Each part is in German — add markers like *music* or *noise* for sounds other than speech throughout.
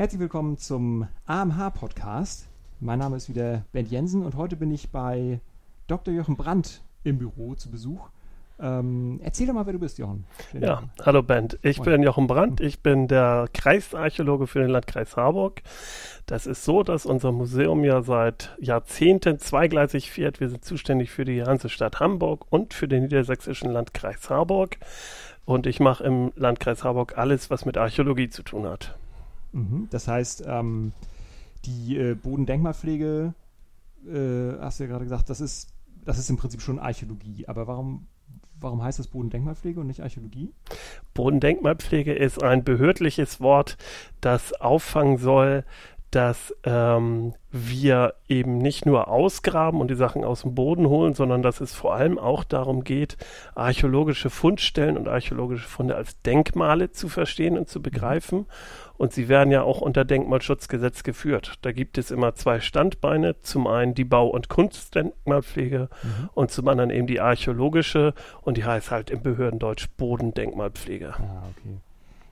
Herzlich willkommen zum AMH-Podcast. Mein Name ist wieder Ben Jensen und heute bin ich bei Dr. Jochen Brandt im Büro zu Besuch. Ähm, erzähl doch mal, wer du bist, Jochen. Schön ja, hallo Ben. Ich Moin. bin Jochen Brandt. Ich bin der Kreisarchäologe für den Landkreis Harburg. Das ist so, dass unser Museum ja seit Jahrzehnten zweigleisig fährt. Wir sind zuständig für die Hansestadt Hamburg und für den niedersächsischen Landkreis Harburg. Und ich mache im Landkreis Harburg alles, was mit Archäologie zu tun hat. Mhm. Das heißt, ähm, die äh, Bodendenkmalpflege, äh, hast du ja gerade gesagt, das ist, das ist im Prinzip schon Archäologie. Aber warum, warum heißt das Bodendenkmalpflege und nicht Archäologie? Bodendenkmalpflege ist ein behördliches Wort, das auffangen soll, dass ähm, wir eben nicht nur ausgraben und die Sachen aus dem Boden holen, sondern dass es vor allem auch darum geht, archäologische Fundstellen und archäologische Funde als Denkmale zu verstehen und zu mhm. begreifen. Und sie werden ja auch unter Denkmalschutzgesetz geführt. Da gibt es immer zwei Standbeine. Zum einen die Bau- und Kunstdenkmalpflege mhm. und zum anderen eben die archäologische. Und die heißt halt im Behördendeutsch Bodendenkmalpflege. Ah, okay.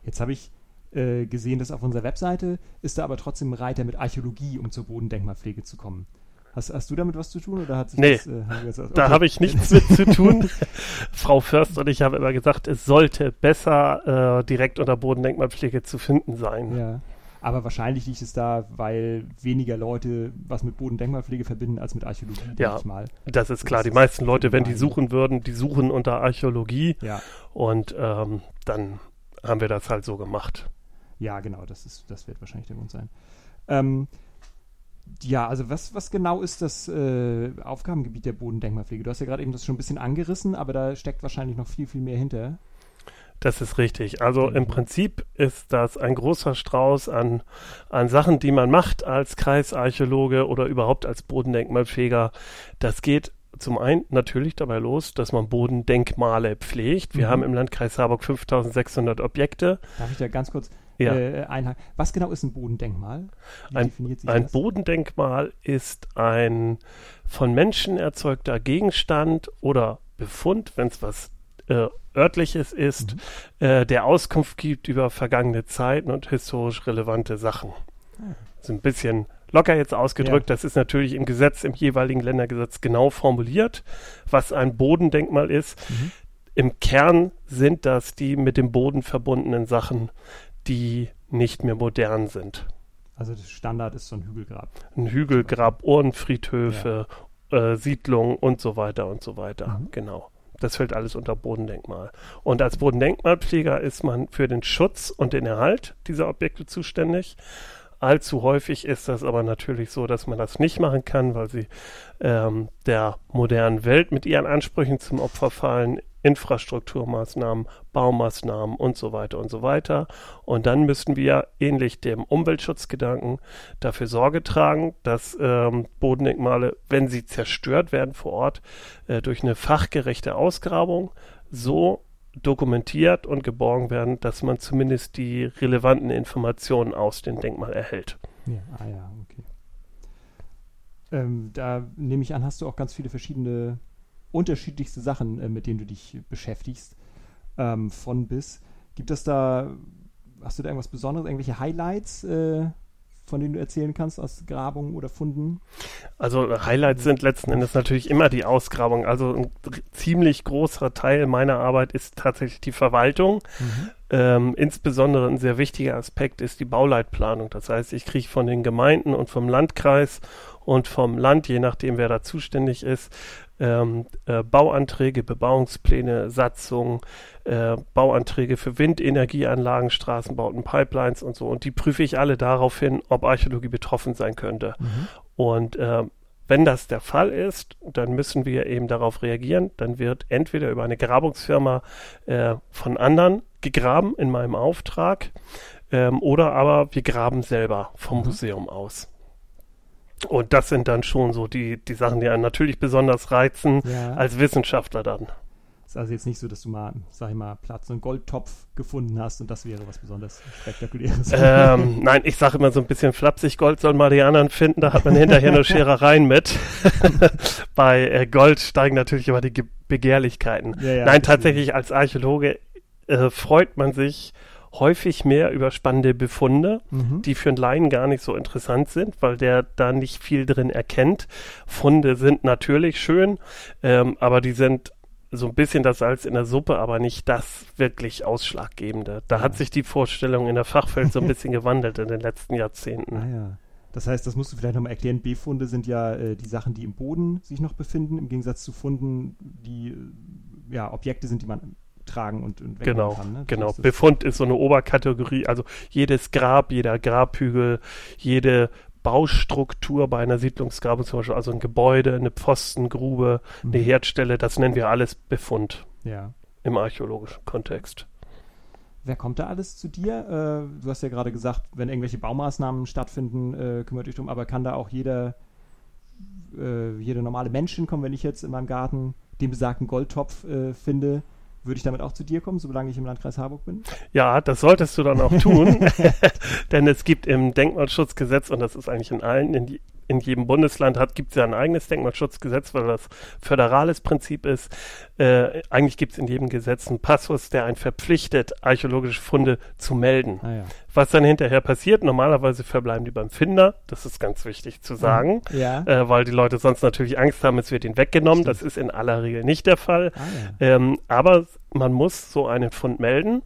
Jetzt habe ich äh, gesehen, dass auf unserer Webseite ist da aber trotzdem ein Reiter mit Archäologie, um zur Bodendenkmalpflege zu kommen. Hast, hast, du damit was zu tun oder hat sich nee, das, äh, das, okay. da habe ich nichts mit zu tun. *laughs* Frau Först und ich haben immer gesagt, es sollte besser äh, direkt unter Bodendenkmalpflege zu finden sein. Ja. Aber wahrscheinlich liegt es da, weil weniger Leute was mit Bodendenkmalpflege verbinden als mit Archäologie. Ja, das ist klar. Das die meisten Leute, wenn die suchen würden, die suchen unter Archäologie. Ja. Und ähm, dann haben wir das halt so gemacht. Ja, genau, das, ist, das wird wahrscheinlich der Grund sein. Ähm, ja, also was, was genau ist das äh, Aufgabengebiet der Bodendenkmalpflege? Du hast ja gerade eben das schon ein bisschen angerissen, aber da steckt wahrscheinlich noch viel, viel mehr hinter. Das ist richtig. Also im Prinzip ist das ein großer Strauß an, an Sachen, die man macht als Kreisarchäologe oder überhaupt als Bodendenkmalpfleger. Das geht zum einen natürlich dabei los, dass man Bodendenkmale pflegt. Wir mhm. haben im Landkreis Harburg 5600 Objekte. Darf ich da ganz kurz ja. äh, einhaken? Was genau ist ein Bodendenkmal? Wie ein, ein Bodendenkmal ist ein von Menschen erzeugter Gegenstand oder Befund, wenn es was äh, örtliches ist, mhm. äh, der Auskunft gibt über vergangene Zeiten und historisch relevante Sachen. Mhm. So ein bisschen locker jetzt ausgedrückt, ja. das ist natürlich im Gesetz, im jeweiligen Ländergesetz genau formuliert, was ein Bodendenkmal ist. Mhm. Im Kern sind das die mit dem Boden verbundenen Sachen, die nicht mehr modern sind. Also das Standard ist so ein Hügelgrab. Ein Hügelgrab, Urnenfriedhöfe, ja. äh, Siedlungen und so weiter und so weiter. Mhm. Genau. Das fällt alles unter Bodendenkmal. Und als Bodendenkmalpfleger ist man für den Schutz und den Erhalt dieser Objekte zuständig. Allzu häufig ist das aber natürlich so, dass man das nicht machen kann, weil sie ähm, der modernen Welt mit ihren Ansprüchen zum Opfer fallen. Infrastrukturmaßnahmen, Baumaßnahmen und so weiter und so weiter. Und dann müssten wir ähnlich dem Umweltschutzgedanken dafür Sorge tragen, dass ähm, Bodendenkmale, wenn sie zerstört werden vor Ort, äh, durch eine fachgerechte Ausgrabung so dokumentiert und geborgen werden, dass man zumindest die relevanten Informationen aus dem Denkmal erhält. Ja, ah ja, okay. Ähm, da nehme ich an, hast du auch ganz viele verschiedene, unterschiedlichste Sachen, äh, mit denen du dich beschäftigst, ähm, von bis. Gibt es da, hast du da irgendwas Besonderes, irgendwelche Highlights, äh, von denen du erzählen kannst aus Grabungen oder Funden? Also Highlights sind letzten Endes natürlich immer die Ausgrabung. Also ein ziemlich großer Teil meiner Arbeit ist tatsächlich die Verwaltung. Mhm. Ähm, insbesondere ein sehr wichtiger Aspekt ist die Bauleitplanung. Das heißt, ich kriege von den Gemeinden und vom Landkreis und vom Land, je nachdem wer da zuständig ist, ähm, äh, Bauanträge, Bebauungspläne, Satzungen, äh, Bauanträge für Windenergieanlagen, Straßenbauten, Pipelines und so. Und die prüfe ich alle darauf hin, ob Archäologie betroffen sein könnte. Mhm. Und äh, wenn das der Fall ist, dann müssen wir eben darauf reagieren. Dann wird entweder über eine Grabungsfirma äh, von anderen gegraben in meinem Auftrag ähm, oder aber wir graben selber vom mhm. Museum aus. Und das sind dann schon so die, die Sachen, die einen natürlich besonders reizen, ja. als Wissenschaftler dann. Ist also jetzt nicht so, dass du mal, sag ich mal, Platz und Goldtopf gefunden hast und das wäre was besonders Spektakuläres. Ähm, *laughs* nein, ich sage immer so ein bisschen flapsig, Gold sollen mal die anderen finden, da hat man hinterher nur Scherereien mit. *laughs* Bei äh, Gold steigen natürlich immer die Ge Begehrlichkeiten. Ja, ja, nein, tatsächlich als Archäologe äh, freut man sich häufig mehr über spannende Befunde, mhm. die für einen Laien gar nicht so interessant sind, weil der da nicht viel drin erkennt. Funde sind natürlich schön, ähm, aber die sind so ein bisschen das Salz in der Suppe, aber nicht das wirklich Ausschlaggebende. Da ja. hat sich die Vorstellung in der Fachwelt so ein *laughs* bisschen gewandelt in den letzten Jahrzehnten. Ah ja. Das heißt, das musst du vielleicht nochmal erklären. B-Funde sind ja äh, die Sachen, die im Boden sich noch befinden, im Gegensatz zu Funden, die äh, ja Objekte sind, die man tragen und, und genau, kann. Ne? Genau, Befund ist so eine Oberkategorie, also jedes Grab, jeder Grabhügel, jede Baustruktur bei einer Siedlungsgrabung zum Beispiel, also ein Gebäude, eine Pfostengrube, mhm. eine Herdstelle, das nennen wir alles Befund ja. im archäologischen Kontext. Wer kommt da alles zu dir? Äh, du hast ja gerade gesagt, wenn irgendwelche Baumaßnahmen stattfinden, äh, kümmert dich drum, aber kann da auch jeder, äh, jeder normale Mensch hinkommen, wenn ich jetzt in meinem Garten den besagten Goldtopf äh, finde? Würde ich damit auch zu dir kommen, solange ich im Landkreis Harburg bin? Ja, das solltest du dann auch tun. *laughs* *laughs* Denn es gibt im Denkmalschutzgesetz, und das ist eigentlich in allen, in, die, in jedem Bundesland hat, gibt es ja ein eigenes Denkmalschutzgesetz, weil das föderales Prinzip ist. Äh, eigentlich gibt es in jedem Gesetz einen Passus, der einen verpflichtet, archäologische Funde zu melden. Ah, ja. Was dann hinterher passiert, normalerweise verbleiben die beim Finder, das ist ganz wichtig zu sagen, ja. äh, weil die Leute sonst natürlich Angst haben, es wird ihnen weggenommen. Stimmt. Das ist in aller Regel nicht der Fall. Ah, ja. ähm, aber man muss so einen Fund melden.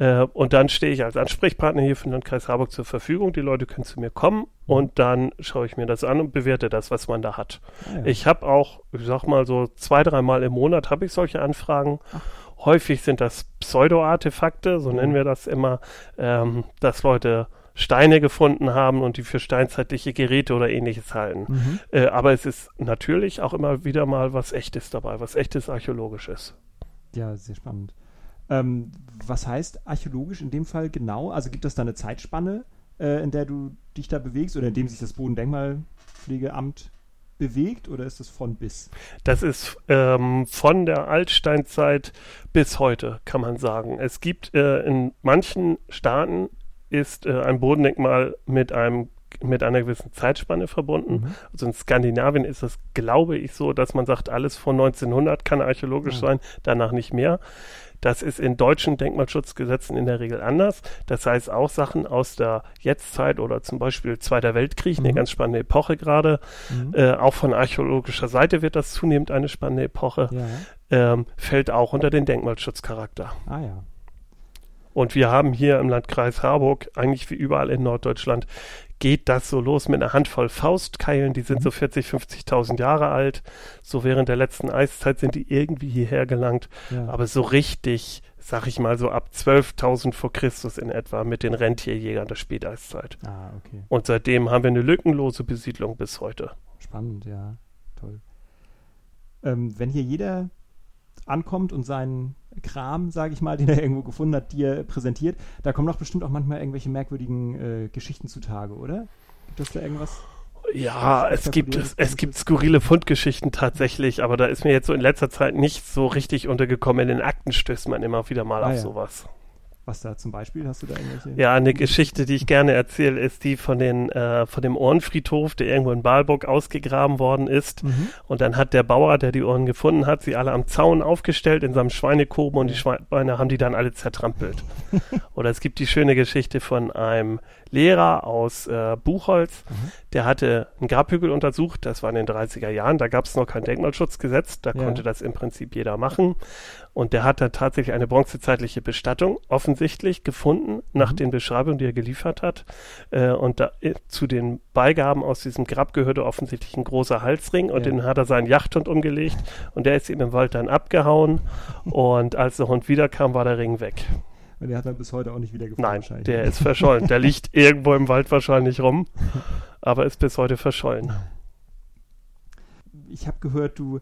Äh, und dann stehe ich als Ansprechpartner hier für den Landkreis Harburg zur Verfügung. Die Leute können zu mir kommen und dann schaue ich mir das an und bewerte das, was man da hat. Ah, ja. Ich habe auch, ich sag mal so zwei, dreimal im Monat habe ich solche Anfragen. Ach. Häufig sind das Pseudo-Artefakte, so mhm. nennen wir das immer, ähm, dass Leute Steine gefunden haben und die für steinzeitliche Geräte oder ähnliches halten. Mhm. Äh, aber es ist natürlich auch immer wieder mal was Echtes dabei, was Echtes Archäologisches. Ja, sehr spannend. Ähm, was heißt archäologisch in dem Fall genau? Also gibt es da eine Zeitspanne, äh, in der du dich da bewegst oder in dem sich das Bodendenkmalpflegeamt bewegt oder ist das von bis? Das ist ähm, von der Altsteinzeit bis heute, kann man sagen. Es gibt äh, in manchen Staaten ist äh, ein Bodendenkmal mit einem mit einer gewissen Zeitspanne verbunden. Mhm. Also in Skandinavien ist es, glaube ich, so, dass man sagt, alles von 1900 kann archäologisch ja. sein, danach nicht mehr. Das ist in deutschen Denkmalschutzgesetzen in der Regel anders. Das heißt auch Sachen aus der Jetztzeit oder zum Beispiel Zweiter Weltkrieg, mhm. eine ganz spannende Epoche gerade. Mhm. Äh, auch von archäologischer Seite wird das zunehmend eine spannende Epoche. Ja. Ähm, fällt auch unter den Denkmalschutzcharakter. Ah ja. Und wir haben hier im Landkreis Harburg, eigentlich wie überall in Norddeutschland, geht das so los mit einer Handvoll Faustkeilen, die sind mhm. so 40, 50.000 Jahre alt. So während der letzten Eiszeit sind die irgendwie hierher gelangt. Ja. Aber so richtig, sag ich mal, so ab 12.000 vor Christus in etwa mit den Rentierjägern der Späteiszeit. Ah, okay. Und seitdem haben wir eine lückenlose Besiedlung bis heute. Spannend, ja. Toll. Ähm, wenn hier jeder ankommt und seinen Kram, sage ich mal, den er irgendwo gefunden hat, dir präsentiert. Da kommen doch bestimmt auch manchmal irgendwelche merkwürdigen äh, Geschichten zutage, oder? Gibt es da irgendwas? Ja, es gibt, es, es gibt skurrile Fundgeschichten tatsächlich, aber da ist mir jetzt so in letzter Zeit nicht so richtig untergekommen. In den Akten stößt man immer wieder mal ah, auf ja. sowas. Was da zum Beispiel? Hast du da irgendwelche? Ja, eine Geschichte, die ich gerne erzähle, ist die von, den, äh, von dem Ohrenfriedhof, der irgendwo in Balburg ausgegraben worden ist. Mhm. Und dann hat der Bauer, der die Ohren gefunden hat, sie alle am Zaun aufgestellt in seinem Schweinekoben und die Schweine haben die dann alle zertrampelt. *laughs* Oder es gibt die schöne Geschichte von einem Lehrer aus äh, Buchholz, mhm. der hatte einen Grabhügel untersucht, das war in den 30er Jahren, da gab es noch kein Denkmalschutzgesetz, da ja. konnte das im Prinzip jeder machen. Und der hat da tatsächlich eine bronzezeitliche Bestattung offensichtlich gefunden, nach mhm. den Beschreibungen, die er geliefert hat. Äh, und da, äh, zu den Beigaben aus diesem Grab gehörte offensichtlich ein großer Halsring und ja. den hat er seinen Jachthund umgelegt und der ist ihm im Wald dann abgehauen. *laughs* und als der Hund wiederkam, war der Ring weg. Und der hat man bis heute auch nicht wieder gefunden. Nein, der ist verschollen. der liegt *laughs* irgendwo im Wald wahrscheinlich rum, aber ist bis heute verschollen. Ich habe gehört, du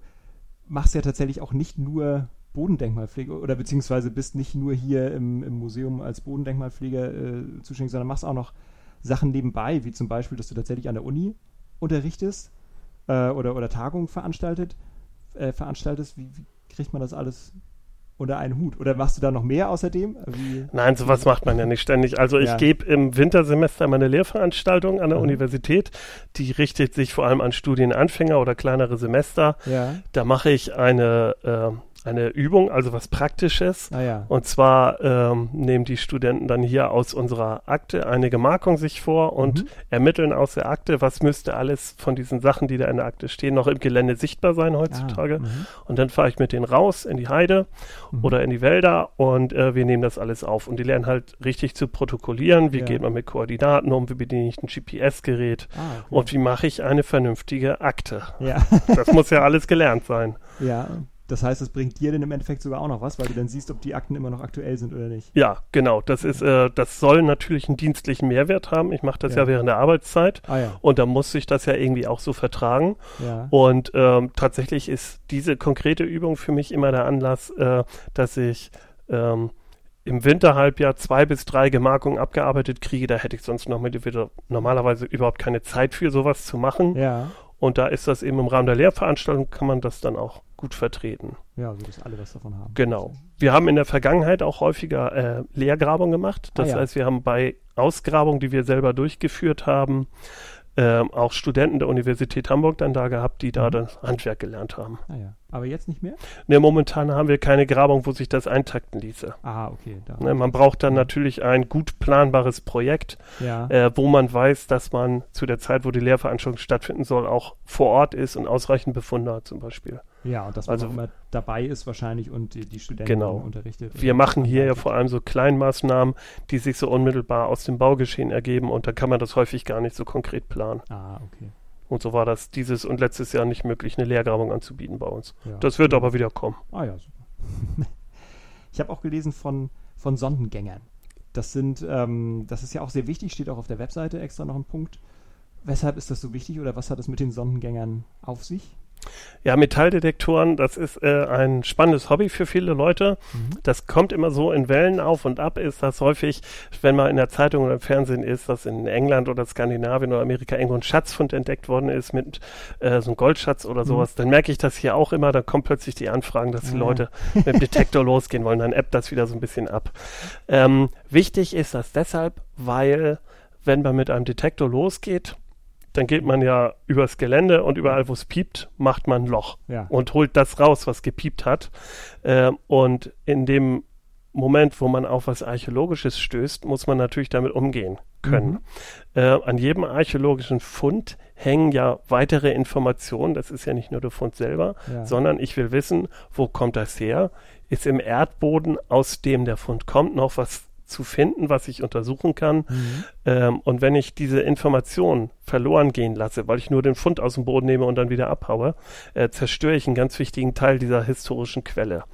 machst ja tatsächlich auch nicht nur Bodendenkmalpflege oder beziehungsweise bist nicht nur hier im, im Museum als Bodendenkmalpfleger äh, zuständig, sondern machst auch noch Sachen nebenbei, wie zum Beispiel, dass du tatsächlich an der Uni unterrichtest äh, oder, oder Tagungen veranstaltet, äh, veranstaltest. Wie, wie kriegt man das alles unter einen Hut? Oder machst du da noch mehr außerdem? Wie, Nein, sowas macht man ja nicht ständig. Also ich ja. gebe im Wintersemester meine Lehrveranstaltung an der mhm. Universität. Die richtet sich vor allem an Studienanfänger oder kleinere Semester. Ja. Da mache ich eine äh, eine Übung, also was Praktisches. Ah, ja. Und zwar ähm, nehmen die Studenten dann hier aus unserer Akte eine Gemarkung sich vor und Mhm. ermitteln aus der Akte, was müsste alles von diesen Sachen, die da in der Akte stehen, noch im Gelände sichtbar sein heutzutage. Ah, mhm. Und dann fahre ich mit denen raus in die Heide Mhm. oder in die Wälder und äh, wir nehmen das alles auf. Und die lernen halt richtig zu protokollieren. Wie Ja. geht man mit Koordinaten um? Wie bediene ich ein GPS-Gerät? Ah, okay. Und wie mache ich eine vernünftige Akte? ja. Das muss ja alles gelernt sein. ja. Das heißt, das bringt dir dann im Endeffekt sogar auch noch was, weil du dann siehst, ob die Akten immer noch aktuell sind oder nicht. Ja, genau. Das ist, äh, das soll natürlich einen dienstlichen Mehrwert haben. Ich mache das ja. Ja. während der Arbeitszeit Ah ja. und da muss ich das ja irgendwie auch so vertragen. Ja. Und ähm, tatsächlich ist diese konkrete Übung für mich immer der Anlass, äh, dass ich ähm, im Winterhalbjahr zwei bis drei Gemarkungen abgearbeitet kriege. Da hätte ich sonst noch mit, wieder normalerweise überhaupt keine Zeit für sowas zu machen. Ja. Und da ist das eben im Rahmen der Lehrveranstaltung, kann man das dann auch gut vertreten. Ja, so dass alle was davon haben. Genau. Wir haben in der Vergangenheit auch häufiger äh, Leergrabung gemacht. Das Ah, ja. heißt, wir haben bei Ausgrabungen, die wir selber durchgeführt haben, ähm, auch Studenten der Universität Hamburg dann da gehabt, die da Mhm. das Handwerk gelernt haben. Ah ja. Aber jetzt nicht mehr? Ne, momentan haben wir keine Grabung, wo sich das eintakten ließe. Ah, okay. Ne, man braucht dann natürlich ein gut planbares Projekt, ja. äh, wo man weiß, dass man zu der Zeit, wo die Lehrveranstaltung stattfinden soll, auch vor Ort ist und ausreichend Befunde hat zum Beispiel. Ja, und dass man also- auch immer dabei ist wahrscheinlich und die, die Studenten Genau. unterrichtet. Wir machen hier ja vor allem so Kleinmaßnahmen, die sich so unmittelbar aus dem Baugeschehen ergeben und da kann man das häufig gar nicht so konkret planen. Ah, okay. Und so war das dieses und letztes Jahr nicht möglich, eine Lehrgrabung anzubieten bei uns. Ja. Das wird aber wieder kommen. Ah ja, super. *laughs* ich habe auch gelesen von, von Sondengängern. Das sind, ähm, das ist ja auch sehr wichtig, steht auch auf der Webseite extra noch ein Punkt. Weshalb ist das so wichtig oder was hat es mit den Sondengängern auf sich? Ja, Metalldetektoren, das ist äh, ein spannendes Hobby für viele Leute. Mhm. Das kommt immer so in Wellen auf und ab, ist das häufig, wenn man in der Zeitung oder im Fernsehen ist, dass in England oder Skandinavien oder Amerika irgendwo ein Schatzfund entdeckt worden ist mit äh, so einem Goldschatz oder Mhm. sowas, dann merke ich das hier auch immer, da kommen plötzlich die Anfragen, dass die Ah. Leute mit dem Detektor *laughs* losgehen wollen, dann ebbt das wieder so ein bisschen ab. Ähm, wichtig ist das deshalb, weil wenn man mit einem Detektor losgeht, dann geht man ja übers Gelände und überall, wo es piept, macht man ein Loch Ja. und holt das raus, was gepiept hat. Ähm, und in dem Moment, wo man auf was Archäologisches stößt, muss man natürlich damit umgehen können. Mhm. Äh, an jedem archäologischen Fund hängen ja weitere Informationen. Das ist ja nicht nur der Fund selber, Ja. sondern ich will wissen, wo kommt das her? Ist im Erdboden, aus dem der Fund kommt, noch was zu finden, was ich untersuchen kann? Mhm. Ähm, und wenn ich diese Information verloren gehen lasse, weil ich nur den Fund aus dem Boden nehme und dann wieder abhaue, äh, zerstöre ich einen ganz wichtigen Teil dieser historischen Quelle.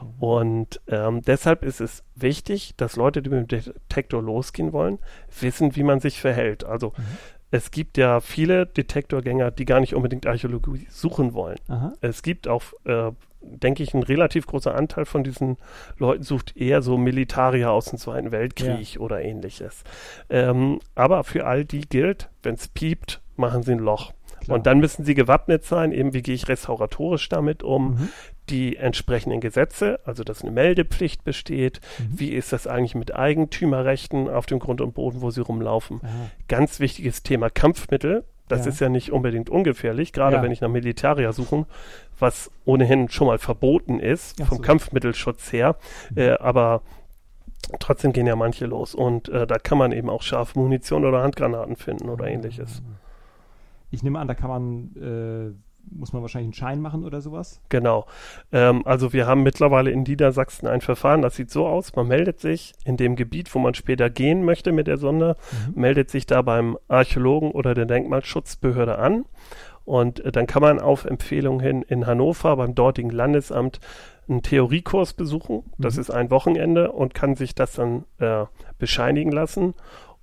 Okay. Und ähm, deshalb ist es wichtig, dass Leute, die mit dem Detektor losgehen wollen, wissen, wie man sich verhält. Also Mhm. es gibt ja viele Detektorgänger, die gar nicht unbedingt Archäologie suchen wollen. Aha. Es gibt auch, äh, denke ich, ein relativ großer Anteil von diesen Leuten sucht eher so Militarier aus dem Zweiten Weltkrieg oder ähnliches. Ähm, aber für all die gilt, wenn es piept, machen sie ein Loch. Klar. Und dann müssen sie gewappnet sein, eben wie gehe ich restauratorisch damit um, Mhm. die entsprechenden Gesetze, also dass eine Meldepflicht besteht, Mhm. wie ist das eigentlich mit Eigentümerrechten auf dem Grund und Boden, wo sie rumlaufen. Aha. Ganz wichtiges Thema Kampfmittel. Das Ja. ist ja nicht unbedingt ungefährlich, gerade Ja. wenn ich nach Militarier suche, was ohnehin schon mal verboten ist, Ach vom so. Kampfmittelschutz her. Mhm. Äh, aber trotzdem gehen ja manche los und äh, da kann man eben auch scharfe Munition oder Handgranaten finden oder ähnliches. Ich nehme an, da kann man, äh, muss man wahrscheinlich einen Schein machen oder sowas. Genau. Ähm, also wir haben mittlerweile in Niedersachsen ein Verfahren, das sieht so aus, man meldet sich in dem Gebiet, wo man später gehen möchte mit der Sonde, Mhm. meldet sich da beim Archäologen oder der Denkmalschutzbehörde an und äh, dann kann man auf Empfehlung hin in Hannover beim dortigen Landesamt einen Theoriekurs besuchen. Das Mhm. ist ein Wochenende und kann sich das dann äh, bescheinigen lassen.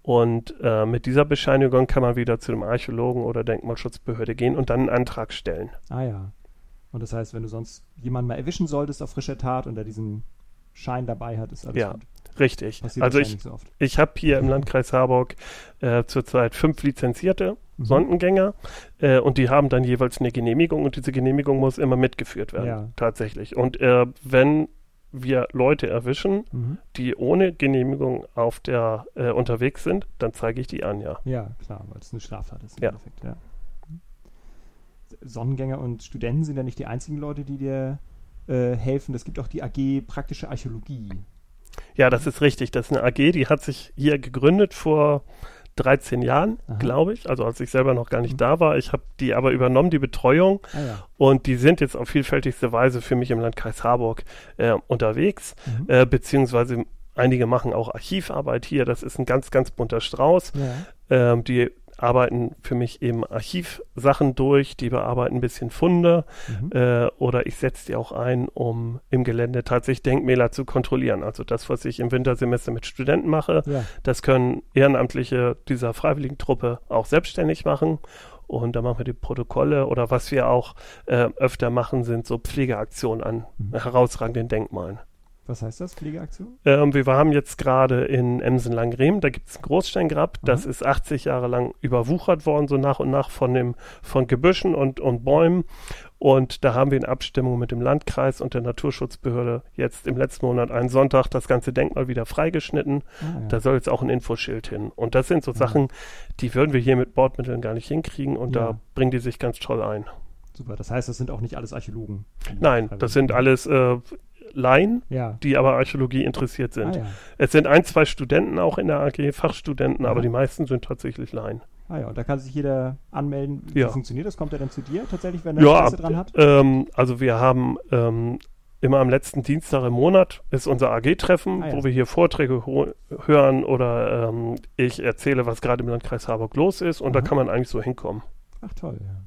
Und äh, mit dieser Bescheinigung kann man wieder zu dem Archäologen oder Denkmalschutzbehörde gehen und dann einen Antrag stellen. Ah ja. Und das heißt, wenn du sonst jemanden mal erwischen solltest auf frischer Tat und er diesen Schein dabei hat, ist alles Ja. gut. Richtig. Passiert also ich, so oft. ich habe hier im Landkreis Harburg äh, zurzeit fünf lizenzierte Mhm. Sondengänger äh, und die haben dann jeweils eine Genehmigung und diese Genehmigung muss immer mitgeführt werden, Ja. tatsächlich. Und äh, wenn wir Leute erwischen, Mhm. die ohne Genehmigung auf der äh, unterwegs sind, dann zeige ich die an, ja. Ja, klar, weil es eine Straftat ist im Ja. Endeffekt, ja. Sonnengänger und Studenten sind ja nicht die einzigen Leute, die dir äh, helfen. Es gibt auch die AG Praktische Archäologie. Ja, das ist richtig. Das ist eine AG, die hat sich hier gegründet vor 13 Jahren, glaube ich. Also als ich selber noch gar nicht mhm. da war. Ich habe die aber übernommen, die Betreuung. Ah, ja. Und die sind jetzt auf vielfältigste Weise für mich im Landkreis Harburg äh, unterwegs, mhm. äh, beziehungsweise einige machen auch Archivarbeit hier. Das ist ein ganz, ganz bunter Strauß. Ja. Ähm, die arbeiten für mich eben Archivsachen durch, die bearbeiten ein bisschen Funde mhm. äh, oder ich setze die auch ein, um im Gelände tatsächlich Denkmäler zu kontrollieren. Also das, was ich im Wintersemester mit Studenten mache, ja. das können Ehrenamtliche dieser freiwilligen Truppe auch selbstständig machen. Und da machen wir die Protokolle oder was wir auch äh, öfter machen, sind so Pflegeaktionen an mhm. herausragenden Denkmalen. Was heißt das, Pflegeaktion? Ähm, wir haben jetzt gerade in Emsen-Langrem, da gibt es ein Großsteingrab, mhm. das ist 80 Jahre lang überwuchert worden, so nach und nach von, dem, von Gebüschen und, und Bäumen. Und da haben wir in Abstimmung mit dem Landkreis und der Naturschutzbehörde jetzt im letzten Monat einen Sonntag das ganze Denkmal wieder freigeschnitten. Ah, ja. Da soll jetzt auch ein Infoschild hin. Und das sind so mhm. Sachen, die würden wir hier mit Bordmitteln gar nicht hinkriegen und ja. da bringen die sich ganz toll ein. Super, das heißt, das sind auch nicht alles Archäologen. Nein, das sind alles äh, Laien, ja. die aber Archäologie interessiert sind. Ah, ja. Es sind ein, zwei Studenten auch in der AG, Fachstudenten, ja. aber die meisten sind tatsächlich Laien. Ah ja, und da kann sich jeder anmelden. Wie funktioniert das? Kommt er dann zu dir tatsächlich, wenn er ja, Interesse dran hat? Ähm, also wir haben ähm, immer am letzten Dienstag im Monat ist unser AG-Treffen, ah, wo wir hier Vorträge hören oder ähm, ich erzähle, was gerade im Landkreis Harburg los ist und Aha. da kann man eigentlich so hinkommen. Ach toll, ja.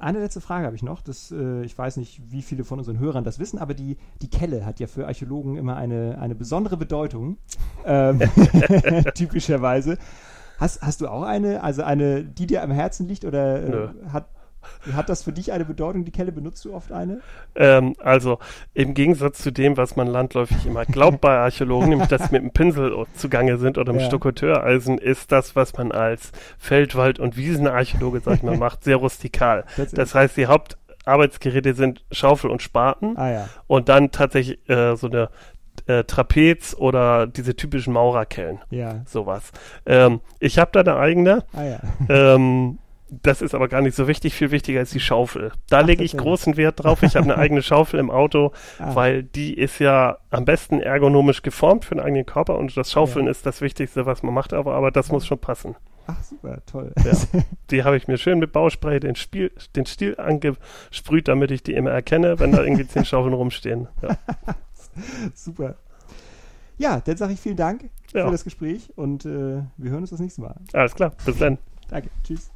Eine letzte Frage habe ich noch. Das, äh, ich weiß nicht, wie viele von unseren Hörern das wissen, aber die, die Kelle hat ja für Archäologen immer eine, eine besondere Bedeutung. Ähm, *laughs* *laughs* typischerweise. Hast, hast du auch eine, also eine, die dir am Herzen liegt oder äh, hat, *laughs* hat das für dich eine Bedeutung, die Kelle? Benutzt du oft eine? Ähm, also im Gegensatz zu dem, was man landläufig immer glaubt bei Archäologen, nämlich dass sie mit dem Pinsel zugange sind oder mit ja. Stuckateureisen, ist das, was man als Feldwald- und Wiesenarchäologe, sag ich mal, *laughs* macht, sehr rustikal. Das, das heißt, die Hauptarbeitsgeräte sind Schaufel und Spaten ah, ja. und dann tatsächlich äh, so eine äh, Trapez oder diese typischen Maurerkellen. Ja. Sowas. Ähm, ich habe da eine eigene. Ah, ja. ähm, *laughs* das ist aber gar nicht so wichtig. Viel wichtiger ist die Schaufel. Da lege ich großen Wert drauf. Ich habe eine *laughs* eigene Schaufel im Auto, ah. weil die ist ja am besten ergonomisch geformt für den eigenen Körper und das Schaufeln ja. ist das Wichtigste, was man macht, aber, aber das ja. muss schon passen. Ach, super, toll. Ja. *laughs* Die habe ich mir schön mit Bauspray den, Spiel, den Stiel angesprüht, damit ich die immer erkenne, wenn da irgendwie zehn Schaufeln rumstehen. *laughs* Super. Ja, dann sage ich vielen Dank für das Gespräch und äh, wir hören uns das nächste Mal. Alles klar, bis dann. Danke, tschüss.